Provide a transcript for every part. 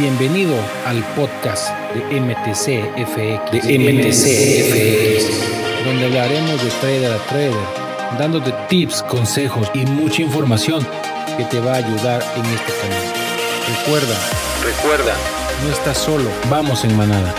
Bienvenido al podcast de MTCFX, de MTCFX, donde hablaremos de trader a trader, dándote tips, consejos y mucha información que te va a ayudar en este camino. Recuerda, recuerda, no estás solo, vamos en manada.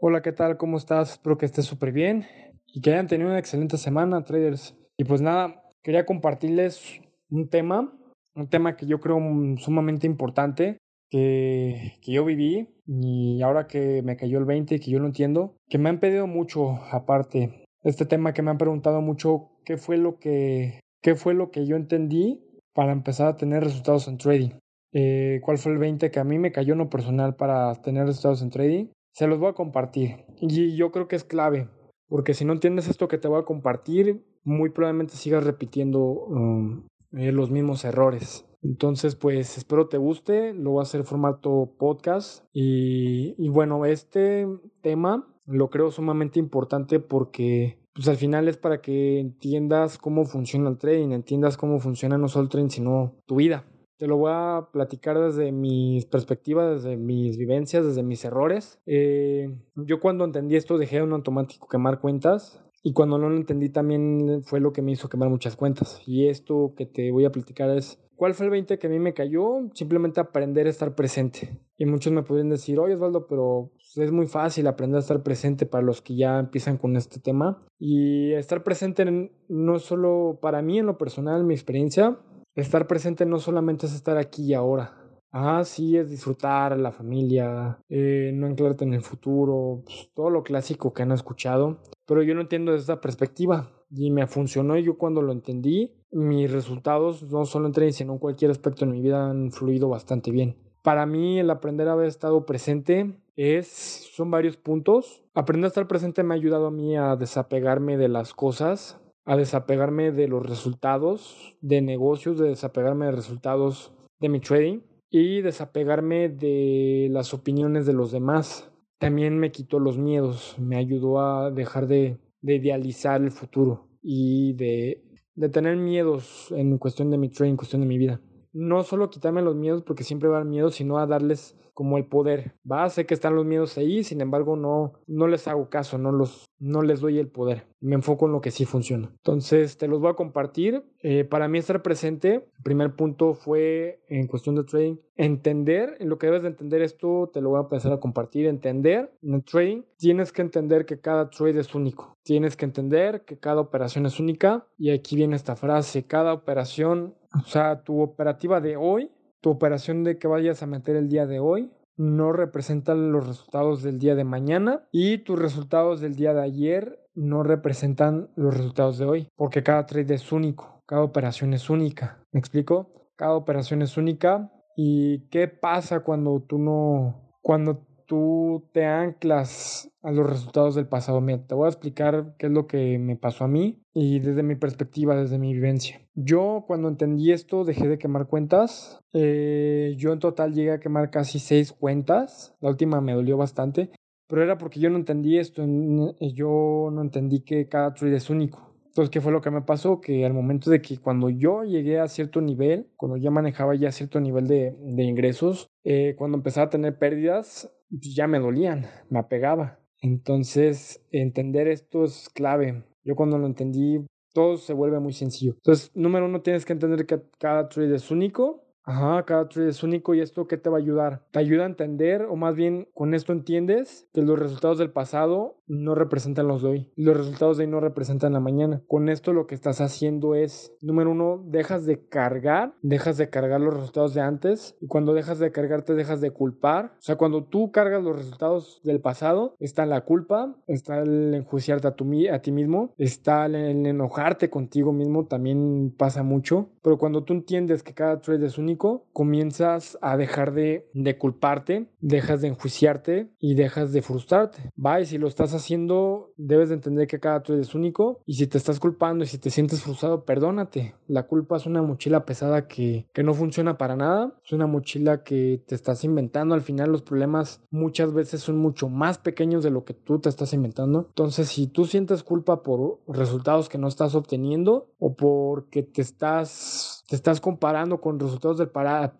Hola, ¿qué tal? ¿Cómo estás? Espero que estés súper bien y que hayan tenido una excelente semana, traders. Y pues nada, quería compartirles un tema un tema que yo creo sumamente importante, que, que, yo viví y ahora que me cayó el 20 que yo lo entiendo, que me han pedido mucho aparte. Este tema que me han preguntado mucho qué fue lo que, qué fue lo que yo entendí para empezar a tener resultados en trading. Eh, ¿Cuál fue el 20 que a mí me cayó en lo personal para tener resultados en trading? Se los voy a compartir. Y yo creo que es clave, porque si no entiendes esto que te voy a compartir, muy probablemente sigas repitiendo um, eh, los mismos errores. Entonces, pues espero te guste, lo voy a hacer formato podcast y, bueno, este tema lo creo sumamente importante porque pues al final es para que entiendas cómo funciona el trading, entiendas cómo funciona no solo el trading, sino tu vida. Te lo voy a platicar desde mis perspectivas, desde mis vivencias, desde mis errores. Eh, yo cuando entendí esto dejé un automático quemar cuentas y cuando no lo entendí también fue lo que me hizo quemar muchas cuentas. Y esto que te voy a platicar es, ¿cuál fue el 20 que a mí me cayó? Simplemente aprender a estar presente. Y muchos me podrían decir, oye Osvaldo, pero pues, es muy fácil aprender a estar presente para los que ya empiezan con este tema. Y estar presente no solo para mí en lo personal, mi experiencia, estar presente no solamente es estar aquí y ahora. Ah, sí, es disfrutar la familia, eh, no anclarte en el futuro, pues, todo lo clásico que han escuchado pero yo no entiendo desde esa perspectiva y me funcionó y yo cuando lo entendí, mis resultados no solo en trading, sino en cualquier aspecto de mi vida han fluido bastante bien. Para mí el aprender a haber estado presente es, son varios puntos. Aprender a estar presente me ha ayudado a mí a desapegarme de las cosas, a desapegarme de los resultados de negocios, de desapegarme de resultados de mi trading y desapegarme de las opiniones de los demás también me quitó los miedos, me ayudó a dejar de, idealizar el futuro y de, de, tener miedos en cuestión de mi trading, en cuestión de mi vida. No solo quitarme los miedos porque siempre va dar miedo, sino a darles como el poder. Va, sé que están los miedos ahí, sin embargo no, no les hago caso, no, los, no les doy el poder. Me enfoco en lo que sí funciona. Entonces te los voy a compartir. Eh, para mí estar presente, el primer punto fue en cuestión de trading, entender, en lo que debes de entender esto, te lo voy a empezar a compartir, entender en el trading, tienes que entender que cada trade es único. Tienes que entender que cada operación es única. Y aquí viene esta frase, cada operación, o sea, tu operativa de hoy tu operación de que vayas a meter el día de hoy no representan los resultados del día de mañana y tus resultados del día de ayer no representan los resultados de hoy porque cada trade es único, cada operación es única. ¿Me explico? Cada operación es única y qué pasa cuando tú no cuando tú te anclas a los resultados del pasado. Mira, te voy a explicar qué es lo que me pasó a mí y desde mi perspectiva, desde mi vivencia. Yo cuando entendí esto dejé de quemar cuentas. Eh, yo en total llegué a quemar casi seis cuentas. La última me dolió bastante. Pero era porque yo no entendí esto. Yo no entendí que cada trade es único. Entonces, ¿qué fue lo que me pasó? Que al momento de que cuando yo llegué a cierto nivel, cuando ya manejaba ya cierto nivel de, de ingresos, eh, cuando empezaba a tener pérdidas, pues, ya me dolían, me apegaba. Entonces, entender esto es clave. Yo cuando lo entendí, todo se vuelve muy sencillo. Entonces, número uno, tienes que entender que cada trade es único Ajá, cada trade es único y esto qué te va a ayudar? Te ayuda a entender o más bien con esto entiendes que los resultados del pasado no representan los de hoy los resultados de hoy no representan la mañana. Con esto lo que estás haciendo es, número uno, dejas de cargar, dejas de cargar los resultados de antes y cuando dejas de cargar te dejas de culpar. O sea, cuando tú cargas los resultados del pasado, está la culpa, está el enjuiciarte a, ti mismo, está el enojarte contigo mismo, también pasa mucho, pero cuando tú entiendes que cada trade es único, comienzas a dejar de, culparte, dejas de enjuiciarte y dejas de frustrarte. Va, y si lo estás haciendo, debes de entender que cada trade es único y si te estás culpando y si te sientes frustrado, perdónate. La culpa es una mochila pesada que, que no funciona para nada, es una mochila que te estás inventando. Al final los problemas muchas veces son mucho más pequeños de lo que tú te estás inventando. Entonces, si tú sientes culpa por resultados que no estás obteniendo o porque te estás, te estás comparando con resultados del,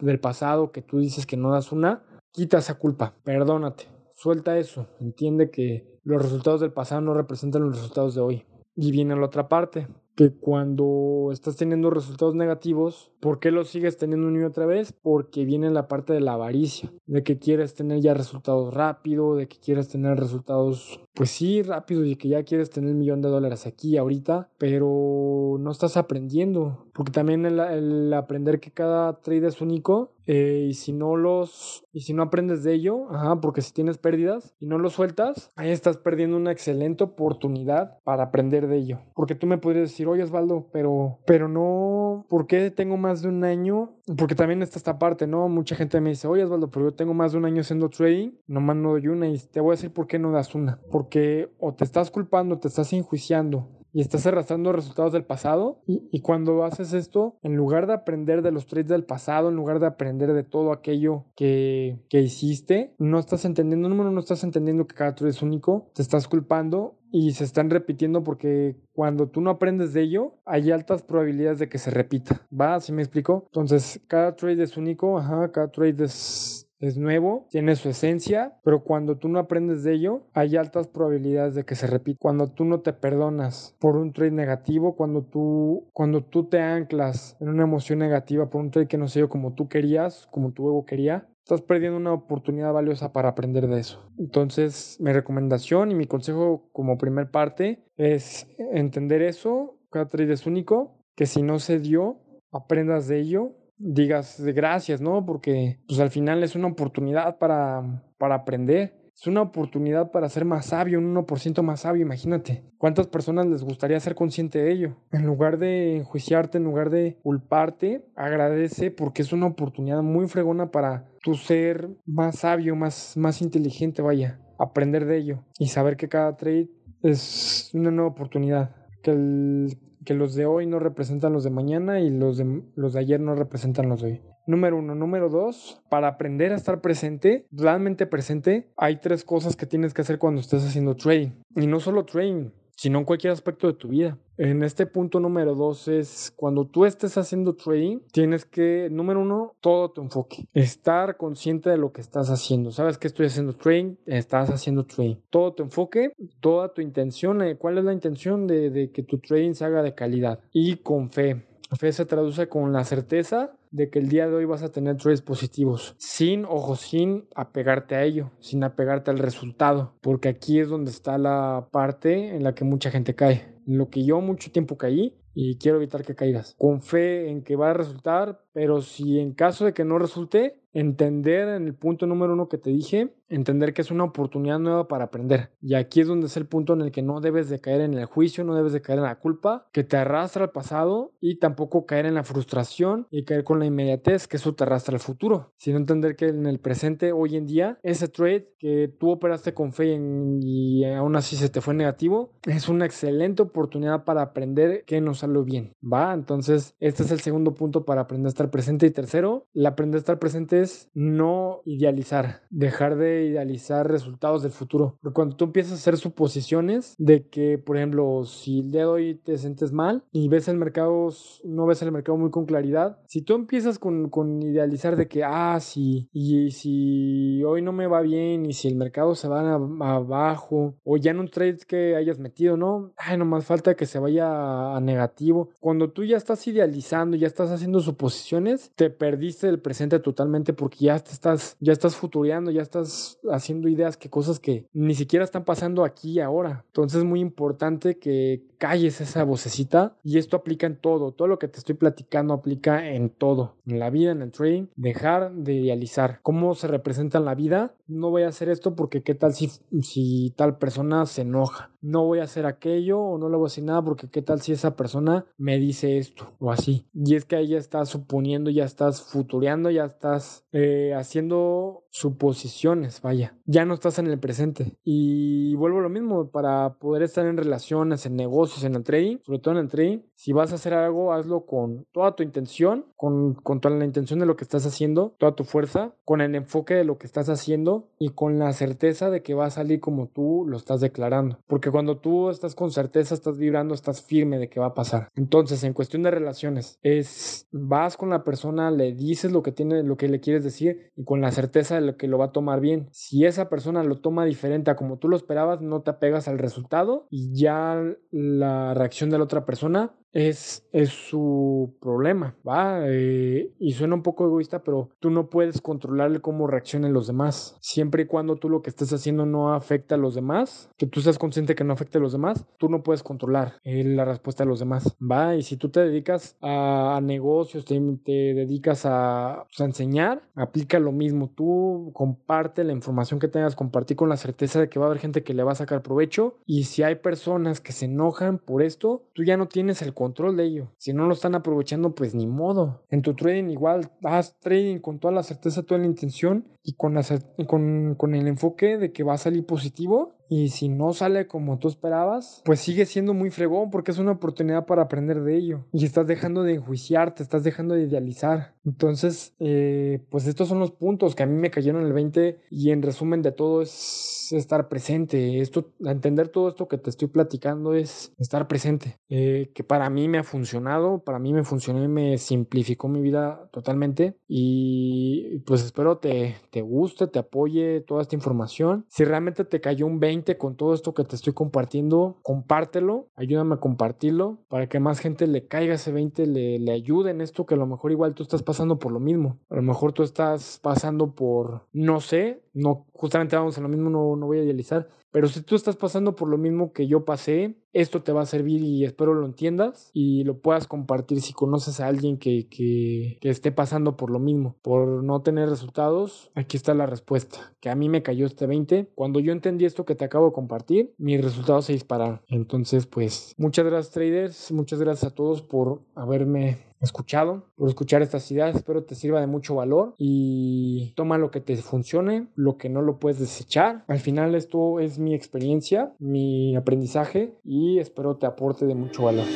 del pasado que tú dices que no das una, quita esa culpa, perdónate, suelta eso, entiende que los resultados del pasado no representan los resultados de hoy. Y viene la otra parte, que cuando estás teniendo resultados negativos, ¿por qué los sigues teniendo una y otra vez? Porque viene la parte de la avaricia, de que quieres tener ya resultados rápido, de que quieres tener resultados, pues sí, rápido y que ya quieres tener un millón de dólares aquí, ahorita, pero no estás aprendiendo, porque también el, aprender que cada trade es único eh, y si no los y si no aprendes de ello, porque si tienes pérdidas y no lo sueltas, ahí estás perdiendo una excelente oportunidad para aprender de ello. Porque tú me podrías decir, oye Osvaldo, pero, pero no, ¿por qué tengo más de un año? Porque también está esta parte, ¿no? Mucha gente me dice, oye Osvaldo, pero yo tengo más de un año haciendo trading, nomás no doy una y te voy a decir por qué no das una. Porque o te estás culpando, te estás enjuiciando y estás arrastrando resultados del pasado. Y, cuando haces esto, en lugar de aprender de los trades del pasado, en lugar de aprender de todo aquello que, que hiciste, no estás entendiendo, número no estás entendiendo que cada trade es único, te estás culpando y se están repitiendo porque cuando tú no aprendes de ello, hay altas probabilidades de que se repita. ¿Va? ¿Así me explico? Entonces, cada trade es único, ajá, cada trade es es nuevo, tiene su esencia, pero cuando tú no aprendes de ello, hay altas probabilidades de que se repita. Cuando tú no te perdonas por un trade negativo, cuando tú, cuando tú te anclas en una emoción negativa por un trade que no se dio como tú querías, como tu ego quería, estás perdiendo una oportunidad valiosa para aprender de eso. Entonces, mi recomendación y mi consejo como primer parte es entender eso, cada trade es único, que si no se dio, aprendas de ello digas gracias, ¿no? Porque pues al final es una oportunidad para, para aprender. Es una oportunidad para ser más sabio, un 1% más sabio, imagínate. ¿Cuántas personas les gustaría ser consciente de ello? En lugar de enjuiciarte, en lugar de culparte, agradece porque es una oportunidad muy fregona para tu ser más sabio, más, más inteligente, vaya. Aprender de ello y saber que cada trade es una nueva oportunidad. Que el que los de hoy no representan los de mañana y los de, los de ayer no representan los de hoy. Número uno. Número dos, para aprender a estar presente, realmente presente, hay tres cosas que tienes que hacer cuando estés haciendo trading. Y no solo trading, sino en cualquier aspecto de tu vida. En este punto número dos es cuando tú estés haciendo trading, tienes que, número uno, todo tu enfoque. Estar consciente de lo que estás haciendo. Sabes que estoy haciendo trading, estás haciendo trading. Todo tu enfoque, toda tu intención. Eh, ¿Cuál es la intención de, que tu trading se haga de calidad? Y con fe. Fe se traduce con la certeza de que el día de hoy vas a tener trades positivos, sin, ojo, sin apegarte a ello, sin apegarte al resultado, porque aquí es donde está la parte en la que mucha gente cae. En lo que yo mucho tiempo caí y quiero evitar que caigas. Con fe en que va a resultar, pero si en caso de que no resulte, entender en el punto número uno que te dije, entender que es una oportunidad nueva para aprender. Y aquí es donde es el punto en el que no debes de caer en el juicio, no debes de caer en la culpa, que te arrastra al pasado y tampoco caer en la frustración y caer con la inmediatez, que eso te arrastra al futuro. Sino entender que en el presente, hoy en día, ese trade que tú operaste con fe y aún así se te fue negativo, es una excelente oportunidad para aprender que no salió bien. ¿Va? Entonces, este es el segundo punto para aprender a estar presente. Y tercero, el aprender a estar presente es no idealizar, dejar de idealizar resultados del futuro. Porque cuando tú empiezas a hacer suposiciones de que, por ejemplo, si el día de hoy te sientes mal y ves el mercado, no ves el mercado muy con claridad, si tú empiezas con, con idealizar de que, ah, sí, y si hoy no me va bien y si el mercado se va abajo o ya en un trade que hayas metido, ¿no? Ay, nomás falta que se vaya a negativo. Cuando tú ya estás idealizando, ya estás haciendo suposiciones, te perdiste el presente totalmente porque ya te estás, ya estás futureando, ya estás haciendo ideas que cosas que ni siquiera están pasando aquí y ahora. Entonces es muy importante que calles esa vocecita y esto aplica en todo. Todo lo que te estoy platicando aplica en todo. En la vida, en el trading, dejar de idealizar. ¿Cómo se representa en la vida? No voy a hacer esto porque qué tal si, si tal persona se enoja. No voy a hacer aquello o no le voy a decir nada porque qué tal si esa persona me dice esto o así. Y es que ahí está suponiendo suponiendo, ya estás futureando, ya estás eh, haciendo suposiciones, vaya, ya no estás en el presente. Y vuelvo a lo mismo, para poder estar en relaciones, en negocios, en el trading, sobre todo en el trading, si vas a hacer algo, hazlo con toda tu intención, con, con toda la intención de lo que estás haciendo, toda tu fuerza, con el enfoque de lo que estás haciendo y con la certeza de que va a salir como tú lo estás declarando. Porque cuando tú estás con certeza, estás vibrando, estás firme de que va a pasar. Entonces, en cuestión de relaciones, es vas con la persona, le dices lo que tiene, lo que le quieres decir y con la certeza de que lo va a tomar bien. Si esa persona lo toma diferente a como tú lo esperabas, no te apegas al resultado y ya la reacción de la otra persona es, es su problema, ¿va? Eh, y suena un poco egoísta, pero tú no puedes controlarle cómo reaccionen los demás. Siempre y cuando tú lo que estés haciendo no afecta a los demás, que tú seas consciente que no afecte a los demás, tú no puedes controlar eh, la respuesta de los demás, ¿va? Y si tú te dedicas a, negocios, te, dedicas a, pues, a, enseñar, aplica lo mismo. Tú comparte la información que tengas, compartir con la certeza de que va a haber gente que le va a sacar provecho. Y si hay personas que se enojan por esto, tú ya no tienes el control control de ello. Si no lo están aprovechando, pues ni modo. En tu trading igual, haz trading con toda la certeza, toda la intención y con, la, con, con el enfoque de que va a salir positivo y si no sale como tú esperabas, pues sigue siendo muy fregón porque es una oportunidad para aprender de ello. Y estás dejando de enjuiciarte, estás dejando de idealizar. Entonces, eh, pues estos son los puntos que a mí me cayeron el 20 y en resumen de todo es estar presente. Esto, entender todo esto que te estoy platicando es estar presente. Eh, que para mí me ha funcionado, para mí me funcionó y me simplificó mi vida totalmente. Y pues espero te, te guste, te apoye toda esta información. Si realmente te cayó un 20, con todo esto que te estoy compartiendo, compártelo, ayúdame a compartirlo para que más gente le caiga ese 20, le, le ayude en esto que a lo mejor igual tú estás pasando por lo mismo. A lo mejor tú estás pasando por, no sé, no, justamente vamos a lo mismo, no, no voy a idealizar, pero si tú estás pasando por lo mismo que yo pasé, esto te va a servir y espero lo entiendas y lo puedas compartir si conoces a alguien que, que, que, esté pasando por lo mismo, por no tener resultados. Aquí está la respuesta, que a mí me cayó este 20. Cuando yo entendí esto que te acabo de compartir, mis resultados se dispararon. Entonces, pues, muchas gracias traders, muchas gracias a todos por haberme escuchado, por escuchar estas ideas. Espero te sirva de mucho valor y toma lo que te funcione, lo que no lo puedes desechar. Al final esto es mi experiencia, mi aprendizaje y espero te aporte de mucho valor.